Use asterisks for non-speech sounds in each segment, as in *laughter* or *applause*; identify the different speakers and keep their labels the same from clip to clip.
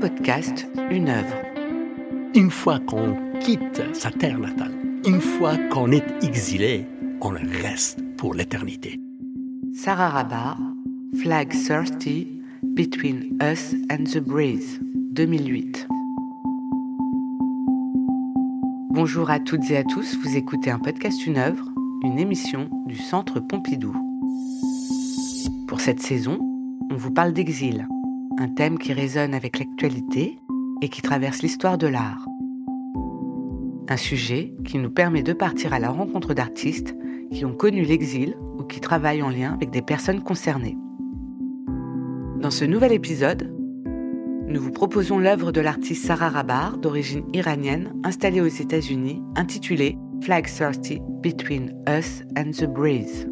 Speaker 1: podcast, une œuvre.
Speaker 2: Une fois qu'on quitte sa terre natale, une fois qu'on est exilé, on reste pour l'éternité.
Speaker 1: Sarah Rabar, Flag Thirsty, Between Us and the Breeze, 2008. Bonjour à toutes et à tous, vous écoutez un podcast Une œuvre, une émission du Centre Pompidou. Pour cette saison, on vous parle d'exil, un thème qui résonne avec l'actualité et qui traverse l'histoire de l'art. Un sujet qui nous permet de partir à la rencontre d'artistes qui ont connu l'exil ou qui travaillent en lien avec des personnes concernées. Dans ce nouvel épisode, nous vous proposons l'œuvre de l'artiste Sarah Rabar, d'origine iranienne, installée aux États-Unis, intitulée Flag 30 Between Us and the Breeze.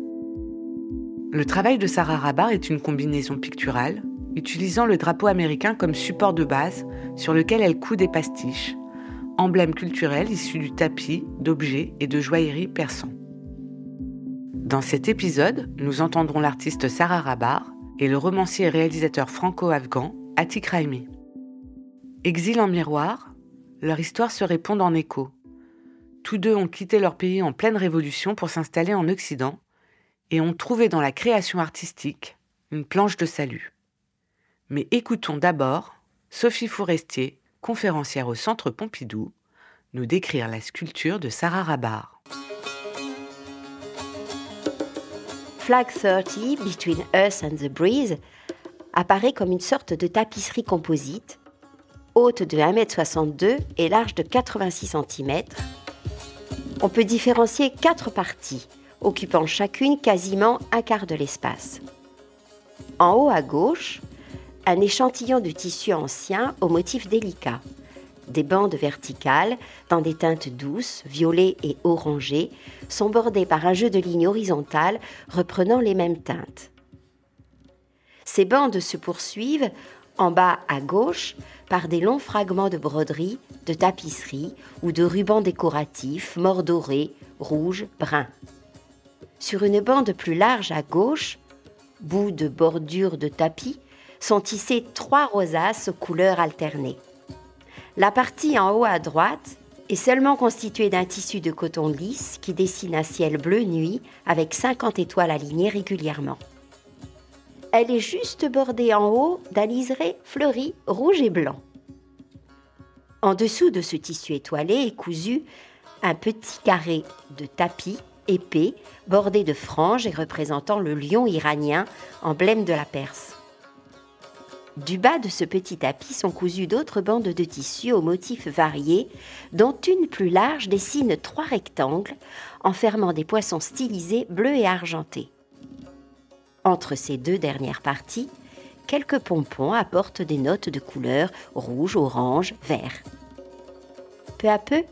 Speaker 1: Le travail de Sarah Rabar est une combinaison picturale utilisant le drapeau américain comme support de base sur lequel elle coud des pastiches, emblèmes culturels issus du tapis, d'objets et de joailleries persans. Dans cet épisode, nous entendrons l'artiste Sarah Rabar et le romancier et réalisateur franco-afghan Atik Raimi. Exil en miroir, leur histoire se répond en écho. Tous deux ont quitté leur pays en pleine révolution pour s'installer en Occident et ont trouvé dans la création artistique une planche de salut. Mais écoutons d'abord Sophie Forestier, conférencière au Centre Pompidou, nous décrire la sculpture de Sarah Rabar.
Speaker 3: Flag 30, Between Us and the Breeze, apparaît comme une sorte de tapisserie composite, haute de 1m62 et large de 86 cm. On peut différencier quatre parties, occupant chacune quasiment un quart de l'espace. En haut à gauche, un échantillon de tissu ancien au motif délicat. Des bandes verticales, dans des teintes douces, violet et orangées, sont bordées par un jeu de lignes horizontales reprenant les mêmes teintes. Ces bandes se poursuivent, en bas à gauche, par des longs fragments de broderie, de tapisserie ou de rubans décoratifs, mordorés, rouges, bruns. Sur une bande plus large à gauche, bout de bordure de tapis, sont tissées trois rosaces aux couleurs alternées. La partie en haut à droite est seulement constituée d'un tissu de coton lisse qui dessine un ciel bleu nuit avec 50 étoiles alignées régulièrement. Elle est juste bordée en haut d'un liseré fleuri rouge et blanc. En dessous de ce tissu étoilé est cousu un petit carré de tapis épais bordé de franges et représentant le lion iranien, emblème de la Perse. Du bas de ce petit tapis sont cousues d'autres bandes de tissu aux motifs variés, dont une plus large dessine trois rectangles enfermant des poissons stylisés bleus et argentés. Entre ces deux dernières parties, quelques pompons apportent des notes de couleurs rouge, orange, vert. Peu à peu,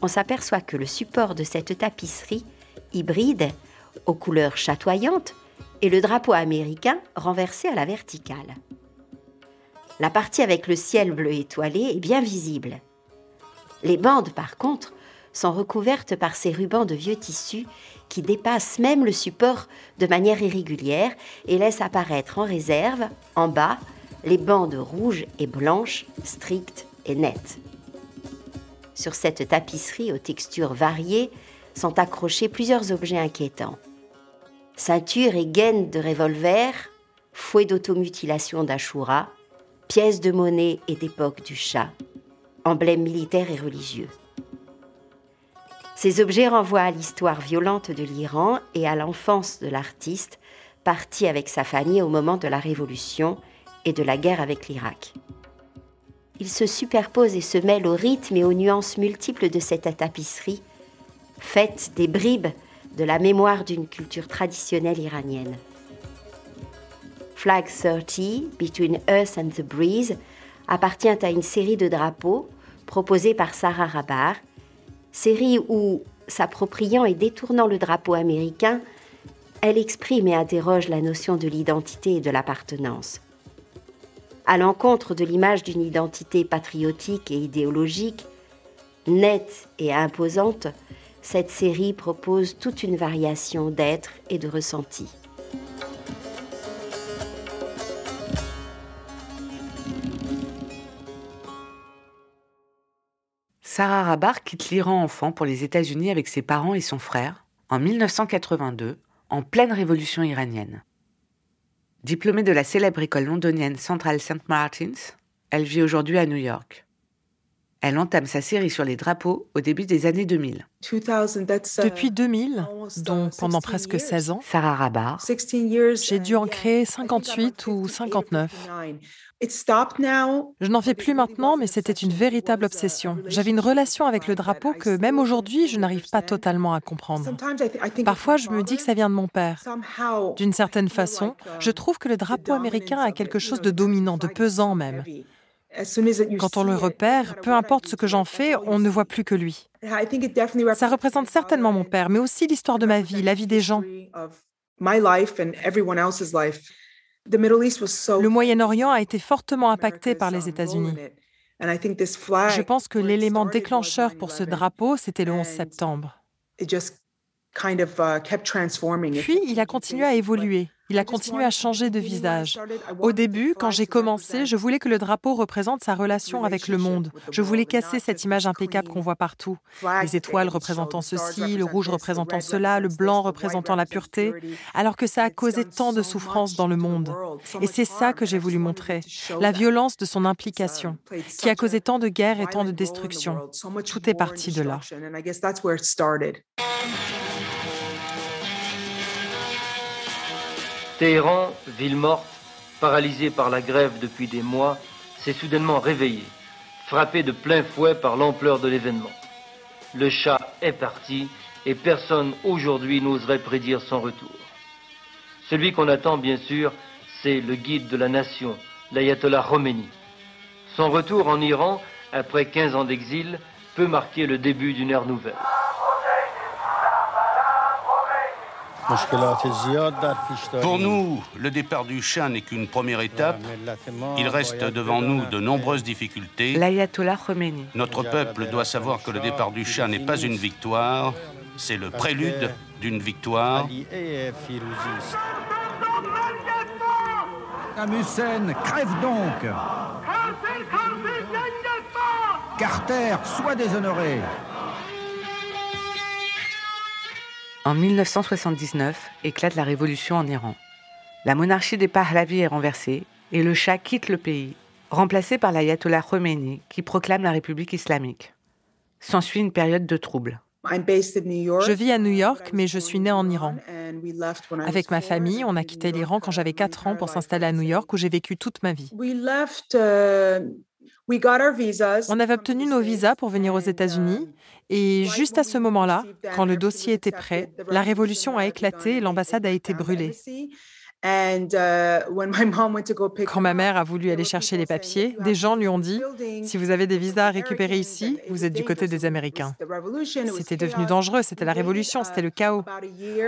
Speaker 3: on s'aperçoit que le support de cette tapisserie, hybride, aux couleurs chatoyantes, est le drapeau américain renversé à la verticale. La partie avec le ciel bleu étoilé est bien visible. Les bandes, par contre, sont recouvertes par ces rubans de vieux tissu qui dépassent même le support de manière irrégulière et laissent apparaître en réserve, en bas, les bandes rouges et blanches, strictes et nettes. Sur cette tapisserie aux textures variées sont accrochés plusieurs objets inquiétants. Ceinture et gaines de revolver, fouet d'automutilation d'Ashura, pièces de monnaie et d'époque du chat, emblèmes militaires et religieux. Ces objets renvoient à l'histoire violente de l'Iran et à l'enfance de l'artiste, parti avec sa famille au moment de la Révolution et de la guerre avec l'Irak. Ils se superposent et se mêlent au rythme et aux nuances multiples de cette tapisserie, faite des bribes de la mémoire d'une culture traditionnelle iranienne. Flag 30, Between Us and the Breeze, appartient à une série de drapeaux proposés par Sarah Rabar, série où, s'appropriant et détournant le drapeau américain, elle exprime et interroge la notion de l'identité et de l'appartenance. À l'encontre de l'image d'une identité patriotique et idéologique, nette et imposante, cette série propose toute une variation d'être et de ressenti.
Speaker 1: Sarah Rabar quitte l'Iran enfant pour les États-Unis avec ses parents et son frère en 1982, en pleine révolution iranienne. Diplômée de la célèbre école londonienne Central St. Martins, elle vit aujourd'hui à New York. Elle entame sa série sur les drapeaux au début des années 2000.
Speaker 4: Depuis 2000, dont pendant presque 16 ans,
Speaker 1: Sarah Rabar,
Speaker 4: j'ai dû en créer 58 ou 59. Je n'en fais plus maintenant, mais c'était une véritable obsession. J'avais une relation avec le drapeau que même aujourd'hui, je n'arrive pas totalement à comprendre. Parfois, je me dis que ça vient de mon père. D'une certaine façon, je trouve que le drapeau américain a quelque chose de dominant, de pesant même. Quand on le repère, peu importe ce que j'en fais, on ne voit plus que lui. Ça représente certainement mon père, mais aussi l'histoire de ma vie, la vie des gens. Le Moyen-Orient a été fortement impacté par les États-Unis. Je pense que l'élément déclencheur pour ce drapeau, c'était le 11 septembre. Puis, il a continué à évoluer. Il a continué à changer de visage. Au début, quand j'ai commencé, je voulais que le drapeau représente sa relation avec le monde. Je voulais casser cette image impeccable qu'on voit partout. Les étoiles représentant ceci, le rouge représentant cela, le blanc représentant la pureté, alors que ça a causé tant de souffrances dans le monde. Et c'est ça que j'ai voulu montrer, la violence de son implication, qui a causé tant de guerres et tant de destruction. Tout est parti de là.
Speaker 5: Téhéran, ville morte, paralysée par la grève depuis des mois, s'est soudainement réveillée, frappée de plein fouet par l'ampleur de l'événement. Le chat est parti et personne aujourd'hui n'oserait prédire son retour. Celui qu'on attend, bien sûr, c'est le guide de la nation, l'ayatollah Khomeini. Son retour en Iran, après 15 ans d'exil, peut marquer le début d'une ère nouvelle.
Speaker 6: Pour nous, le départ du chat n'est qu'une première étape. Il reste devant nous de nombreuses difficultés.
Speaker 1: L'ayatollah Khomeini.
Speaker 6: Notre peuple doit savoir que le départ du chat n'est pas une victoire, c'est le prélude d'une victoire.
Speaker 7: Hussein, crève donc Carter, sois déshonoré
Speaker 1: En 1979 éclate la révolution en Iran. La monarchie des Pahlavis est renversée et le Shah quitte le pays, remplacé par l'ayatollah Khomeini qui proclame la République islamique. S'ensuit une période de troubles.
Speaker 4: Je vis à New York, mais je suis née en Iran. Avec ma famille, on a quitté l'Iran quand j'avais 4 ans pour s'installer à New York où j'ai vécu toute ma vie. On avait obtenu nos visas pour venir aux États-Unis et juste à ce moment-là, quand le dossier était prêt, la révolution a éclaté et l'ambassade a été brûlée. Uh, *laughs* Quand ma mère a voulu aller chercher les papiers, des gens lui ont dit Si vous avez des visas à récupérer ici, vous êtes du côté des Américains. C'était devenu dangereux, c'était la révolution, c'était le chaos.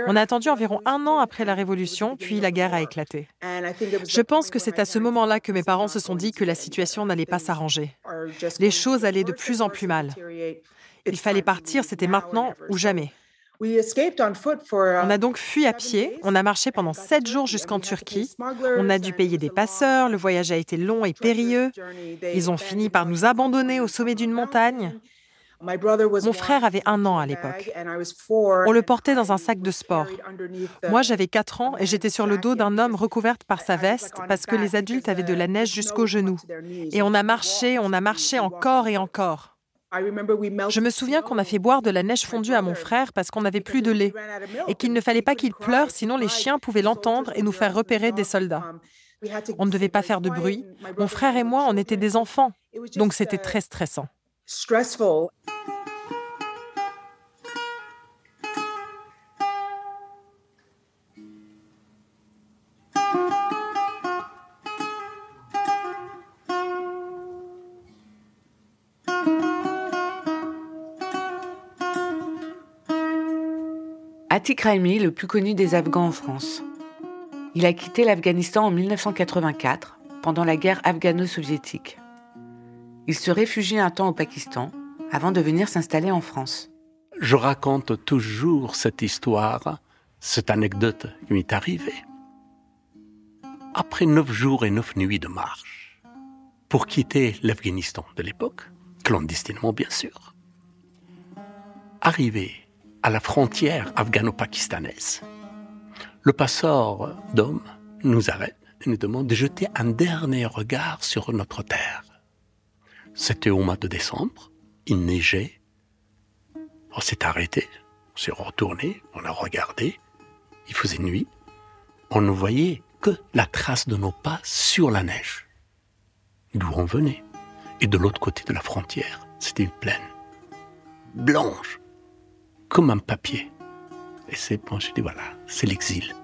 Speaker 4: On a attendu environ un an après la révolution, puis la guerre a éclaté. Je pense que c'est à ce moment-là que mes parents se sont dit que la situation n'allait pas s'arranger. Les choses allaient de plus en plus mal. Il fallait partir, c'était maintenant ou jamais. On a donc fui à pied, on a marché pendant sept jours jusqu'en Turquie, on a dû payer des passeurs, le voyage a été long et périlleux, ils ont fini par nous abandonner au sommet d'une montagne. Mon frère avait un an à l'époque. On le portait dans un sac de sport. Moi, j'avais quatre ans et j'étais sur le dos d'un homme recouverte par sa veste parce que les adultes avaient de la neige jusqu'aux genoux. Et on a marché, on a marché encore et encore. Je me souviens qu'on a fait boire de la neige fondue à mon frère parce qu'on n'avait plus de lait et qu'il ne fallait pas qu'il pleure sinon les chiens pouvaient l'entendre et nous faire repérer des soldats. On ne devait pas faire de bruit. Mon frère et moi, on était des enfants, donc c'était très stressant.
Speaker 1: Atik Raimi, le plus connu des Afghans en France. Il a quitté l'Afghanistan en 1984, pendant la guerre afghano-soviétique. Il se réfugie un temps au Pakistan, avant de venir s'installer en France.
Speaker 2: Je raconte toujours cette histoire, cette anecdote qui m'est arrivée. Après neuf jours et neuf nuits de marche, pour quitter l'Afghanistan de l'époque, clandestinement bien sûr, arrivé à la frontière afghano-pakistanaise, le passeur d'homme nous arrête et nous demande de jeter un dernier regard sur notre terre. C'était au mois de décembre, il neigeait, on s'est arrêté, on s'est retourné, on a regardé, il faisait nuit, on ne voyait que la trace de nos pas sur la neige, d'où on venait. Et de l'autre côté de la frontière, c'était une plaine, blanche, comme un papier. Et c'est bon, je dis voilà, c'est l'exil.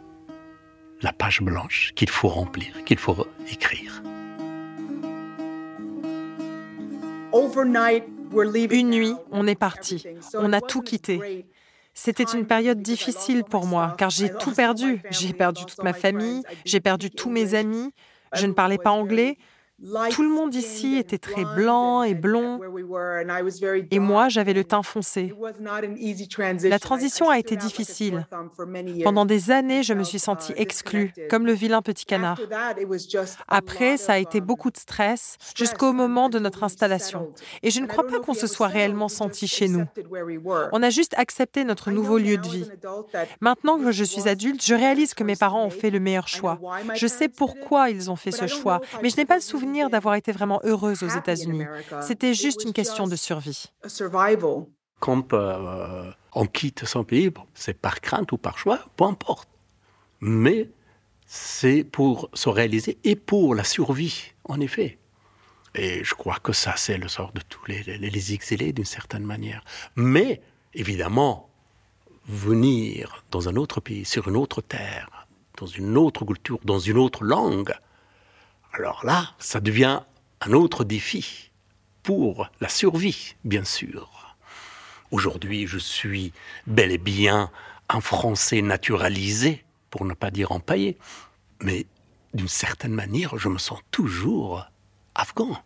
Speaker 2: La page blanche qu'il faut remplir, qu'il faut écrire.
Speaker 4: Une nuit, on est parti. On a tout quitté. C'était une période difficile pour moi, car j'ai tout perdu. J'ai perdu toute ma famille, j'ai perdu tous mes amis, je ne parlais pas anglais, tout le monde ici était très blanc et blond, et moi j'avais le teint foncé. La transition a été difficile. Pendant des années, je me suis sentie exclue, comme le vilain petit canard. Après, ça a été beaucoup de stress jusqu'au moment de notre installation. Et je ne crois pas qu'on se soit réellement senti chez nous. On a juste accepté notre nouveau lieu de vie. Maintenant que je suis adulte, je réalise que mes parents ont fait le meilleur choix. Je sais pourquoi ils ont fait ce choix, mais je n'ai pas le souvenir d'avoir été vraiment heureuse aux États-Unis. C'était juste une question de survie.
Speaker 2: Quand euh, on quitte son pays, c'est par crainte ou par choix, peu importe. Mais c'est pour se réaliser et pour la survie, en effet. Et je crois que ça, c'est le sort de tous les, les exilés d'une certaine manière. Mais, évidemment, venir dans un autre pays, sur une autre terre, dans une autre culture, dans une autre langue, alors là, ça devient un autre défi pour la survie, bien sûr. Aujourd'hui, je suis bel et bien un Français naturalisé, pour ne pas dire empaillé, mais d'une certaine manière, je me sens toujours afghan,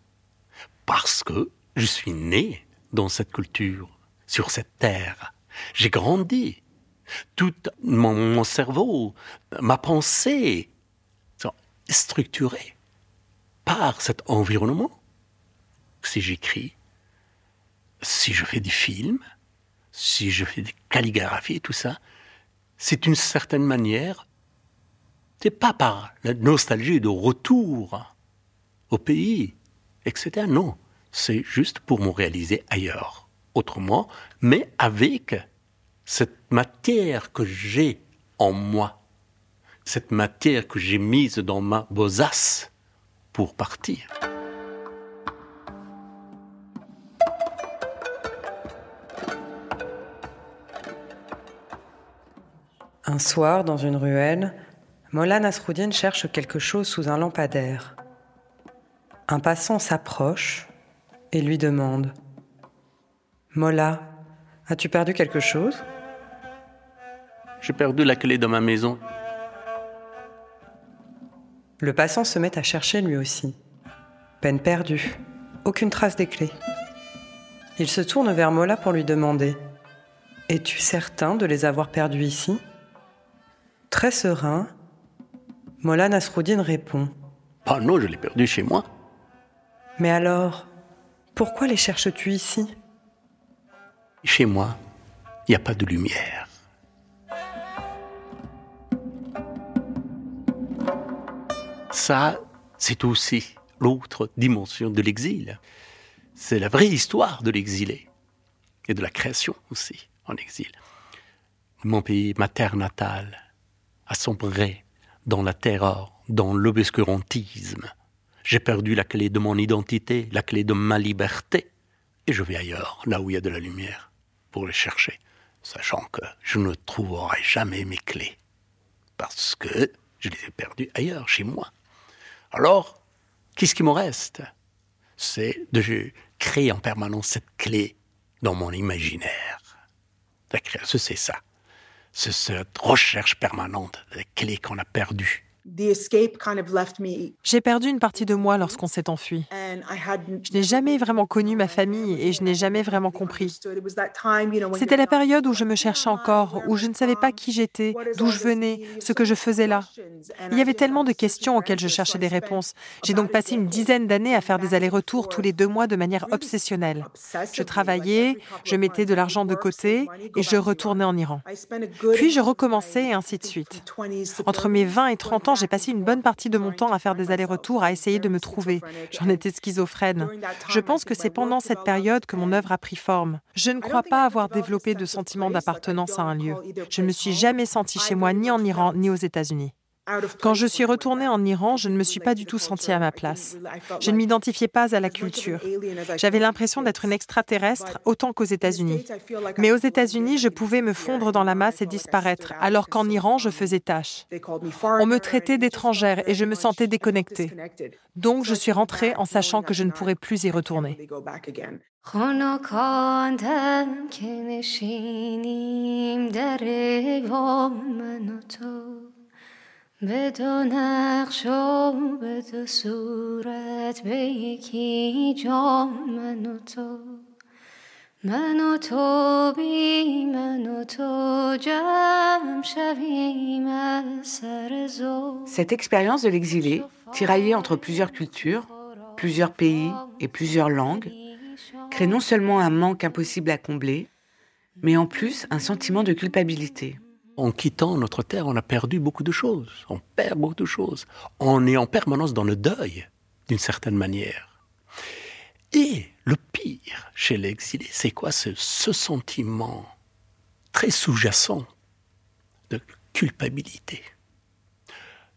Speaker 2: parce que je suis né dans cette culture, sur cette terre. J'ai grandi. Tout mon, cerveau, ma pensée sont structurés par cet environnement, si j'écris, si je fais des films, si je fais des calligraphies, tout ça, c'est une certaine manière, c'est pas par la nostalgie de retour au pays, etc. Non, c'est juste pour me réaliser ailleurs, autrement, mais avec cette matière que j'ai en moi, cette matière que j'ai mise dans ma besace, pour partir.
Speaker 1: Un soir, dans une ruelle, Mola Nasruddin cherche quelque chose sous un lampadaire. Un passant s'approche et lui demande Mola, as-tu perdu quelque chose?
Speaker 2: J'ai perdu la clé de ma maison.
Speaker 1: Le passant se met à chercher lui aussi. Peine perdue. Aucune trace des clés. Il se tourne vers Mola pour lui demander Es-tu certain de les avoir perdues ici? Très serein, Mola Nasruddin répond
Speaker 2: Ah non, je l'ai perdu chez moi.
Speaker 1: Mais alors, pourquoi les cherches-tu ici?
Speaker 2: Chez moi, il n'y a pas de lumière. Ça, c'est aussi l'autre dimension de l'exil. C'est la vraie histoire de l'exilé et de la création aussi en exil. Mon pays, ma terre natale, a sombré dans la terreur, dans l'obscurantisme. J'ai perdu la clé de mon identité, la clé de ma liberté, et je vais ailleurs, là où il y a de la lumière, pour les chercher, sachant que je ne trouverai jamais mes clés, parce que je les ai perdues ailleurs, chez moi. Alors, qu'est-ce qui me reste? C'est de créer en permanence cette clé dans mon imaginaire. La c'est ça. C'est cette recherche permanente des clés qu'on a perdues
Speaker 4: J'ai perdu une partie de moi lorsqu'on s'est enfui. Je n'ai jamais vraiment connu ma famille et je n'ai jamais vraiment compris. C'était la période où je me cherchais encore, où je ne savais pas qui j'étais, d'où je venais, ce que je faisais là. Il y avait tellement de questions auxquelles je cherchais des réponses. J'ai donc passé une dizaine d'années à faire des allers-retours tous les deux mois de manière obsessionnelle. Je travaillais, je mettais de l'argent de côté et je retournais en Iran. Puis je recommençais et ainsi de suite. Entre mes 20 et 30 ans, j'ai passé une bonne partie de mon temps à faire des allers-retours, à essayer de me trouver. J'en étais schizophrène. Je pense que c'est pendant cette période que mon œuvre a pris forme. Je ne crois pas avoir développé de sentiment d'appartenance à un lieu. Je ne me suis jamais sentie chez moi ni en Iran ni aux États-Unis. Quand je suis retournée en Iran, je ne me suis pas du tout sentie à ma place. Je ne m'identifiais pas à la culture. J'avais l'impression d'être une extraterrestre autant qu'aux États-Unis. Mais aux États-Unis, je pouvais me fondre dans la masse et disparaître, alors qu'en Iran, je faisais tâche. On me traitait d'étrangère et je me sentais déconnectée. Donc, je suis rentrée en sachant que je ne pourrais plus y retourner.
Speaker 1: Cette expérience de l'exilé, tiraillée entre plusieurs cultures, plusieurs pays et plusieurs langues, crée non seulement un manque impossible à combler, mais en plus un sentiment de culpabilité.
Speaker 2: En quittant notre terre, on a perdu beaucoup de choses. On perd beaucoup de choses. On est en permanence dans le deuil, d'une certaine manière. Et le pire chez l'exilé, c'est quoi ce, ce sentiment très sous-jacent de culpabilité?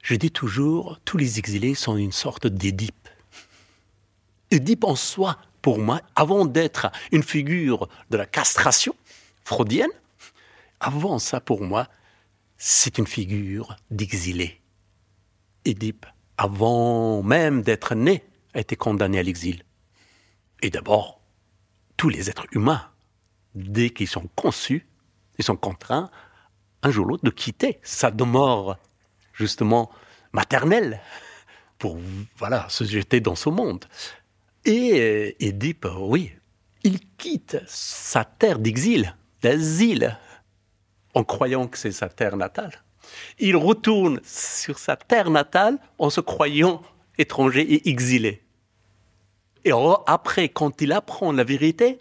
Speaker 2: Je dis toujours, tous les exilés sont une sorte d'Édipe. Édipe en soi, pour moi, avant d'être une figure de la castration freudienne, avant ça, pour moi, c'est une figure d'exilé. Édipe, avant même d'être né, a été condamné à l'exil. Et d'abord, tous les êtres humains, dès qu'ils sont conçus, ils sont contraints, un jour ou l'autre, de quitter sa demeure, justement, maternelle, pour, voilà, se jeter dans ce monde. Et Édipe, oui, il quitte sa terre d'exil, d'asile, en croyant que c'est sa terre natale. Il retourne sur sa terre natale en se croyant étranger et exilé. Et après, quand il apprend la vérité,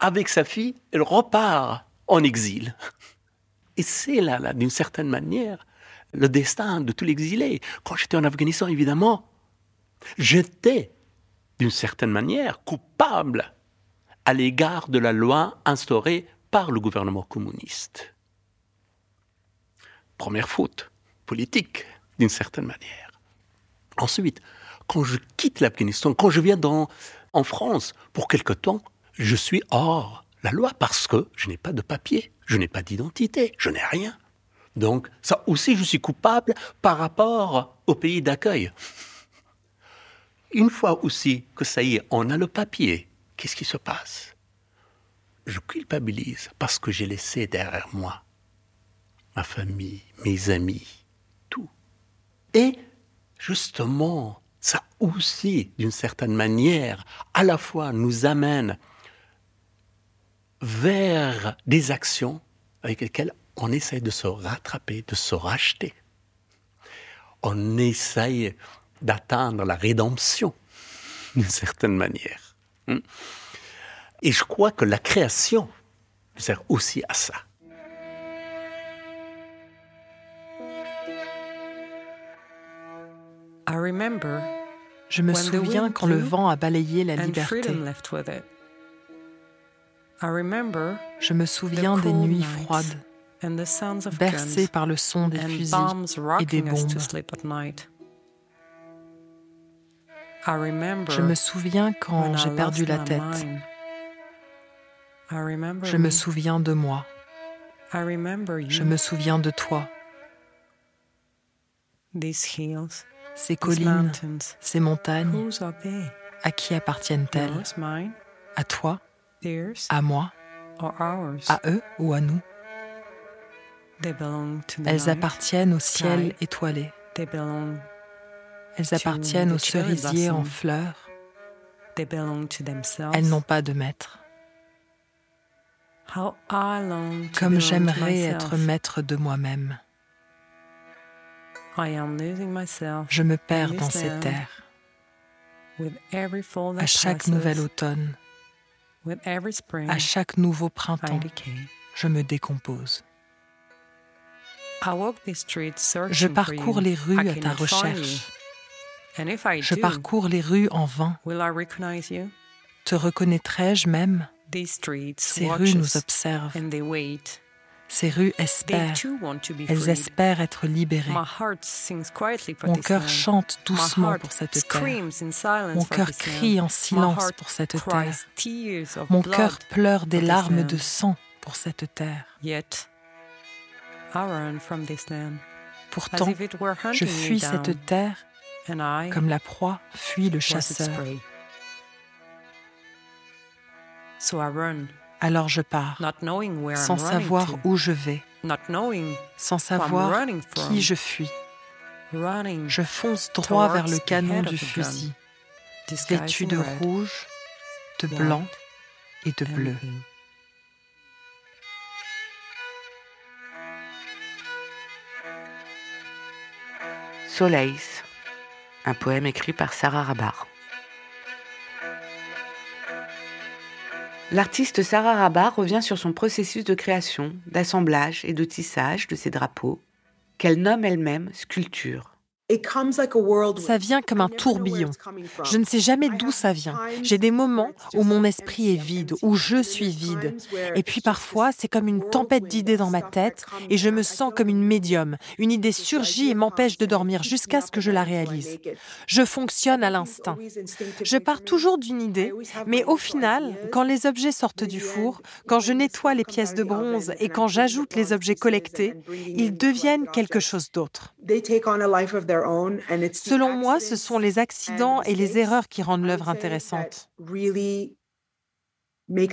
Speaker 2: avec sa fille, il repart en exil. Et c'est là d'une certaine manière, le destin de tout l'exilé. Quand j'étais en Afghanistan, évidemment, j'étais, d'une certaine manière, coupable à l'égard de la loi instaurée par le gouvernement communiste. Première faute politique, d'une certaine manière. Ensuite, quand je quitte l'Afghanistan, quand je viens dans, en France pour quelque temps, je suis hors la loi parce que je n'ai pas de papier, je n'ai pas d'identité, je n'ai rien. Donc, ça aussi, je suis coupable par rapport au pays d'accueil. Une fois aussi que ça y est, on a le papier, qu'est-ce qui se passe? Je culpabilise parce que j'ai laissé derrière moi ma famille, mes amis, tout. Et justement, ça aussi, d'une certaine manière, à la fois nous amène vers des actions avec lesquelles on essaye de se rattraper, de se racheter. On essaye d'atteindre la rédemption, d'une certaine manière. Hmm? Et je crois que la création sert aussi à ça.
Speaker 4: Je me souviens quand le vent a balayé la liberté. Je me souviens des nuits froides, bercées par le son des fusils et des bombes. Je me souviens quand j'ai perdu la tête. Je me souviens de moi. Je me souviens de toi ces collines, ces montagnes, à qui appartiennent-elles? À toi? À moi? À eux ou à nous? Elles appartiennent au ciel étoilé. Elles appartiennent aux cerisiers en fleurs. Elles n'ont pas de maître. Comme j'aimerais être maître de moi-même. Je me perds dans ces terres. À chaque nouvel automne, à chaque nouveau printemps, je me décompose. Je parcours les rues à ta recherche. Je parcours les rues en vain. Te reconnaîtrai-je même? Ces rues nous observent. Ces rues espèrent. Elles espèrent être libérées. Mon cœur chante doucement pour cette terre. Mon cœur crie en silence pour cette terre. Mon cœur pleure des larmes de sang pour cette terre. Pourtant, je fuis cette terre comme la proie fuit le chasseur. Alors je pars, sans savoir où je vais, sans savoir qui je fuis. Je fonce droit vers le canon du fusil, vêtu de rouge, de blanc et de bleu.
Speaker 1: Soleil, un poème écrit par Sarah Rabar. L'artiste Sarah Rabar revient sur son processus de création, d'assemblage et de tissage de ses drapeaux, qu'elle nomme elle-même sculpture.
Speaker 4: Ça vient comme un tourbillon. Je ne sais jamais d'où ça vient. J'ai des moments où mon esprit est vide, où je suis vide. Et puis parfois, c'est comme une tempête d'idées dans ma tête et je me sens comme une médium. Une idée surgit et m'empêche de dormir jusqu'à ce que je la réalise. Je fonctionne à l'instinct. Je pars toujours d'une idée, mais au final, quand les objets sortent du four, quand je nettoie les pièces de bronze et quand j'ajoute les objets collectés, ils deviennent quelque chose d'autre. Selon moi, ce sont les accidents et les erreurs qui rendent l'œuvre intéressante. Je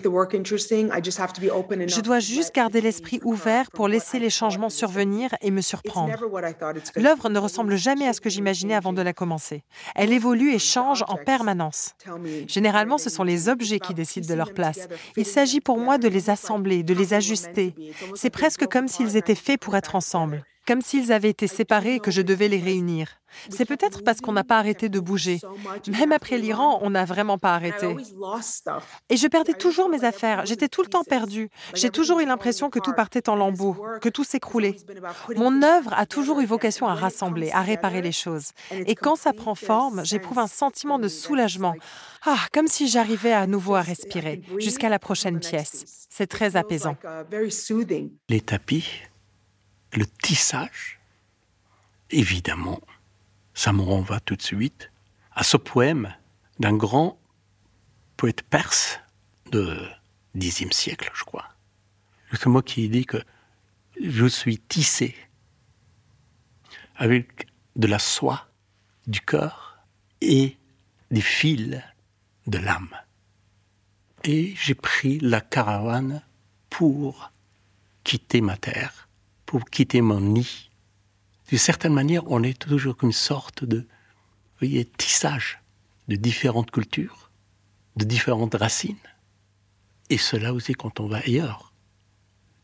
Speaker 4: dois juste garder l'esprit ouvert pour laisser les changements survenir et me surprendre. L'œuvre ne ressemble jamais à ce que j'imaginais avant de la commencer. Elle évolue et change en permanence. Généralement, ce sont les objets qui décident de leur place. Il s'agit pour moi de les assembler, de les ajuster. C'est presque comme s'ils étaient faits pour être ensemble comme s'ils avaient été séparés et que je devais les réunir. C'est peut-être parce qu'on n'a pas arrêté de bouger. Même après l'Iran, on n'a vraiment pas arrêté. Et je perdais toujours mes affaires. J'étais tout le temps perdue. J'ai toujours eu l'impression que tout partait en lambeaux, que tout s'écroulait. Mon œuvre a toujours eu vocation à rassembler, à réparer les choses. Et quand ça prend forme, j'éprouve un sentiment de soulagement. Ah, comme si j'arrivais à nouveau à respirer jusqu'à la prochaine pièce. C'est très apaisant.
Speaker 2: Les tapis le tissage, évidemment, ça me renvoie tout de suite à ce poème d'un grand poète perse de Xe siècle, je crois. C'est moi qui dit que je suis tissé avec de la soie du cœur et des fils de l'âme. Et j'ai pris la caravane pour quitter ma terre pour quitter mon nid. D'une certaine manière, on est toujours une sorte de tissage de différentes cultures, de différentes racines. Et cela aussi quand on va ailleurs.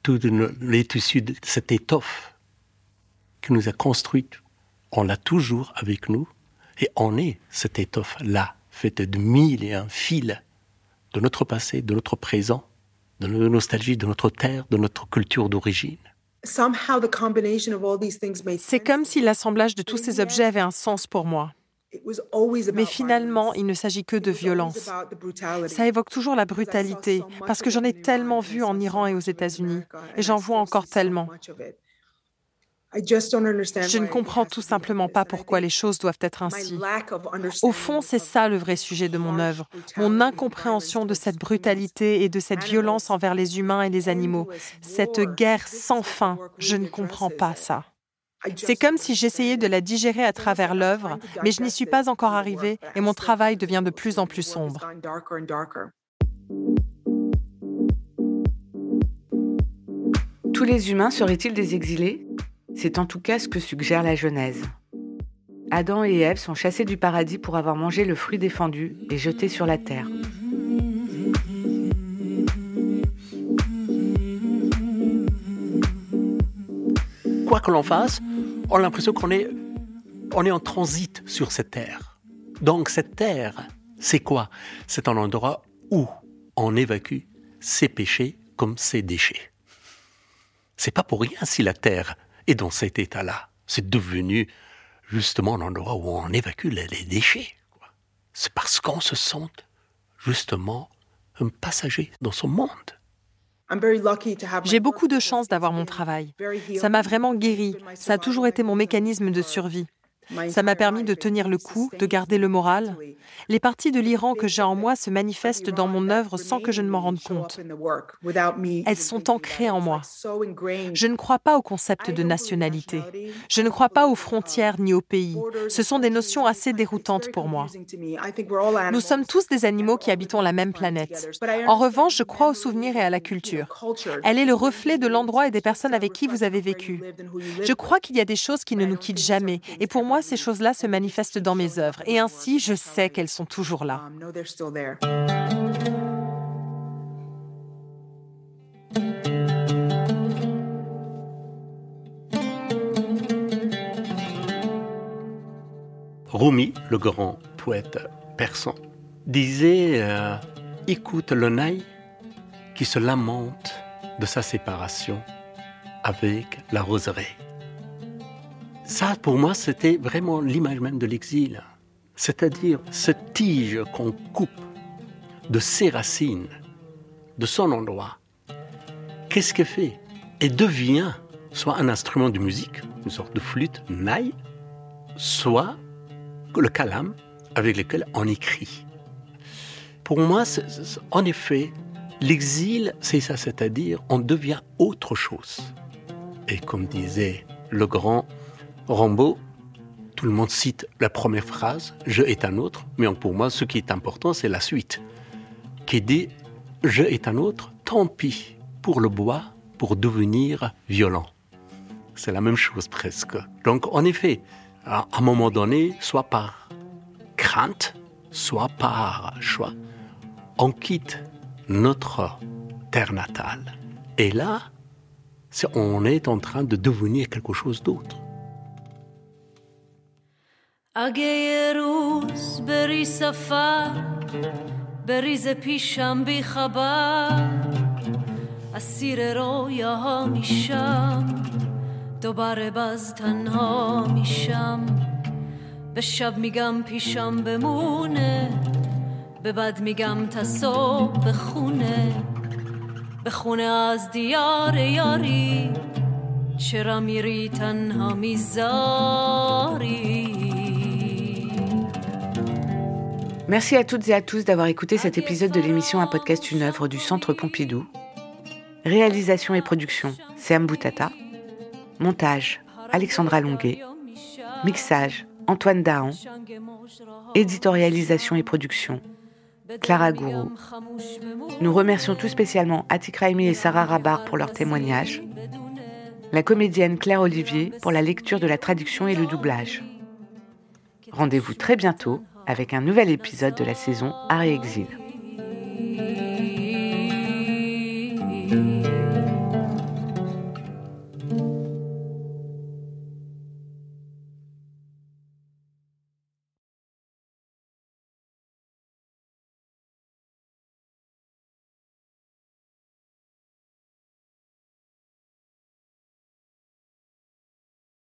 Speaker 2: Tout les tissus de cette étoffe qui nous a construite, on l'a toujours avec nous. Et on est cette étoffe-là, faite de mille et un fils de notre passé, de notre présent, de notre nostalgie, de notre terre, de notre culture d'origine.
Speaker 4: C'est comme si l'assemblage de tous ces objets avait un sens pour moi. Mais finalement, il ne s'agit que de violence. Ça évoque toujours la brutalité, parce que j'en ai tellement vu en Iran et aux États-Unis, et j'en vois encore tellement. Je ne comprends tout simplement pas pourquoi les choses doivent être ainsi. Au fond, c'est ça le vrai sujet de mon œuvre, mon incompréhension de cette brutalité et de cette violence envers les humains et les animaux, cette guerre sans fin. Je ne comprends pas ça. C'est comme si j'essayais de la digérer à travers l'œuvre, mais je n'y suis pas encore arrivée et mon travail devient de plus en plus sombre.
Speaker 1: Tous les humains seraient-ils des exilés? C'est en tout cas ce que suggère la Genèse. Adam et Ève sont chassés du paradis pour avoir mangé le fruit défendu et jetés sur la terre.
Speaker 2: Quoi que l'on fasse, on a l'impression qu'on est, est en transit sur cette terre. Donc cette terre, c'est quoi? C'est un endroit où on évacue ses péchés comme ses déchets. C'est pas pour rien si la terre est dans cet état-là. C'est devenu justement un endroit où on évacue les, déchets. C'est parce qu'on se sent justement un passager dans son monde.
Speaker 4: J'ai beaucoup de chance d'avoir mon travail. Ça m'a vraiment guéri. Ça a toujours été mon mécanisme de survie. Ça m'a permis de tenir le coup, de garder le moral. Les parties de l'Iran que j'ai en moi se manifestent dans mon œuvre sans que je ne m'en rende compte. Elles sont ancrées en moi. Je ne crois pas au concept de nationalité. Je ne crois pas aux frontières ni aux pays. Ce sont des notions assez déroutantes pour moi. Nous sommes tous des animaux qui habitons la même planète. En revanche, je crois aux souvenirs et à la culture. Elle est le reflet de l'endroit et des personnes avec qui vous avez vécu. Je crois qu'il y a des choses qui ne nous quittent jamais. Et pour moi, ces choses-là se manifestent dans mes œuvres, et ainsi je sais qu'elles sont toujours là.
Speaker 2: Rumi, le grand poète persan, disait euh, Écoute le naï qui se lamente de sa séparation avec la roseraie. Ça, pour moi, c'était vraiment l'image même de l'exil. C'est-à-dire cette tige qu'on coupe de ses racines, de son endroit. Qu'est-ce qu'elle fait Elle devient soit un instrument de musique, une sorte de flûte, naï, soit le kalam avec lequel on écrit. Pour moi, en effet, l'exil, c'est ça, c'est-à-dire on devient autre chose. Et comme disait le grand Rambo, tout le monde cite la première phrase, je est un autre, mais pour moi, ce qui est important, c'est la suite, qui dit je est un autre, tant pis pour le bois, pour devenir violent. C'est la même chose presque. Donc, en effet, à un moment donné, soit par crainte, soit par choix, on quitte notre terre natale. Et là, on est en train de devenir quelque chose d'autre.
Speaker 8: اگه روز بری سفر بریز پیشم بی خبر. اسیر رویاها میشم دوباره باز تنها میشم. به شب میگم پیشم بمونه به بد میگم تا صبح بخونه. بخونه از دیار یاری چرا میری تنها می‌ذاری؟
Speaker 1: Merci à toutes et à tous d'avoir écouté cet épisode de l'émission Un podcast, une œuvre du Centre Pompidou. Réalisation et production, Sam Boutata. Montage, Alexandra Longuet. Mixage, Antoine Dahan. Éditorialisation et production, Clara Gourou. Nous remercions tout spécialement Atik Raimi et Sarah Rabar pour leur témoignage. La comédienne Claire Olivier pour la lecture de la traduction et le doublage. Rendez-vous très bientôt avec un nouvel épisode de la saison Art Exil.